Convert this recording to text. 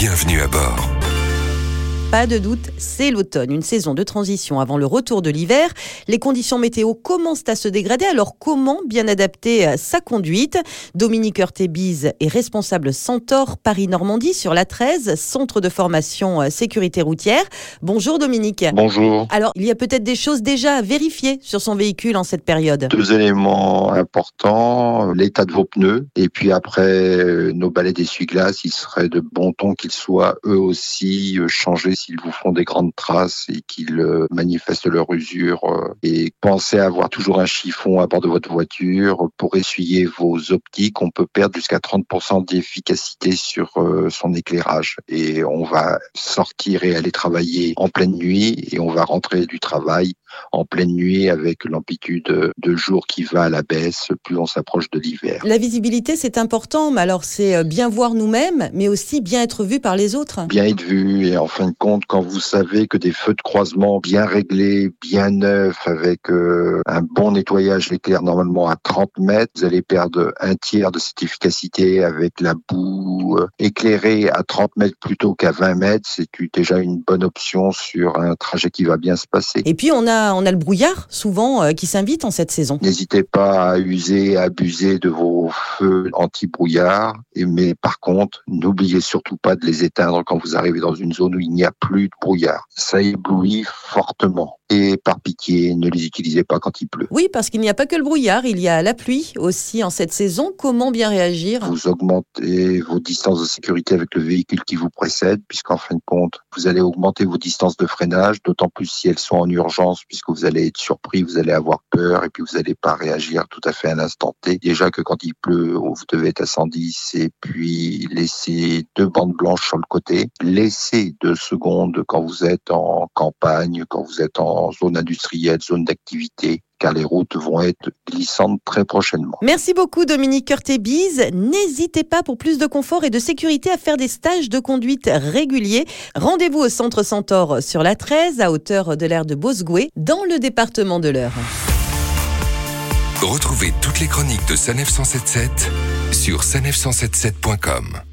Bienvenue à bord. Pas de doute, c'est l'automne, une saison de transition avant le retour de l'hiver. Les conditions météo commencent à se dégrader, alors comment bien adapter sa conduite? Dominique Heurtébise est responsable Centaure Paris-Normandie sur la 13, centre de formation euh, sécurité routière. Bonjour Dominique. Bonjour. Alors, il y a peut-être des choses déjà à vérifier sur son véhicule en cette période? Deux éléments importants, l'état de vos pneus et puis après euh, nos balais d'essuie-glace, il serait de bon ton qu'ils soient eux aussi euh, changés s'ils vous font des grandes traces et qu'ils euh, manifestent leur usure. euh, Et pensez à avoir toujours un chiffon à bord de votre voiture pour essuyer vos optiques. On peut perdre jusqu'à 30% d'efficacité sur euh, son éclairage. Et on va sortir et aller travailler en pleine nuit et on va rentrer du travail en pleine nuit avec l'amplitude de jour qui va à la baisse plus on s'approche de l'hiver. La visibilité, c'est important, mais alors c'est bien voir nous-mêmes, mais aussi bien être vu par les autres. bien être vu et en fin de compte quand vous savez que des feux de croisement bien réglés, bien neufs avec euh, un bon nettoyage l'éclair normalement à 30 mètres, vous allez perdre un tiers de cette efficacité avec la boue euh, éclairée à 30 mètres plutôt qu'à 20 mètres, c'est déjà une bonne option sur un trajet qui va bien se passer. Et puis on a, on a le brouillard souvent euh, qui s'invite en cette saison. N'hésitez pas à user, à abuser de vos feux anti-brouillard. Mais par contre, n'oubliez surtout pas de les éteindre quand vous arrivez dans une zone où il n'y a plus de brouillard. Ça éblouit fortement. Et par pitié, ne les utilisez pas quand il pleut. Oui, parce qu'il n'y a pas que le brouillard, il y a la pluie aussi en cette saison. Comment bien réagir? Vous augmentez vos distances de sécurité avec le véhicule qui vous précède, puisqu'en fin de compte, vous allez augmenter vos distances de freinage, d'autant plus si elles sont en urgence, puisque vous allez être surpris, vous allez avoir peur, et puis vous n'allez pas réagir tout à fait à l'instant T. Déjà que quand il pleut, vous devez être à 110, et puis laissez deux bandes blanches sur le côté. Laissez deux secondes quand vous êtes en campagne, quand vous êtes en zone industrielle, zone d'activité, car les routes vont être glissantes très prochainement. Merci beaucoup Dominique Curtébise. N'hésitez pas pour plus de confort et de sécurité à faire des stages de conduite réguliers. Rendez-vous au centre Centaure sur la 13 à hauteur de l'aire de Bosgoué dans le département de l'Eure. Retrouvez toutes les chroniques de Sanef 177 sur sanef177.com.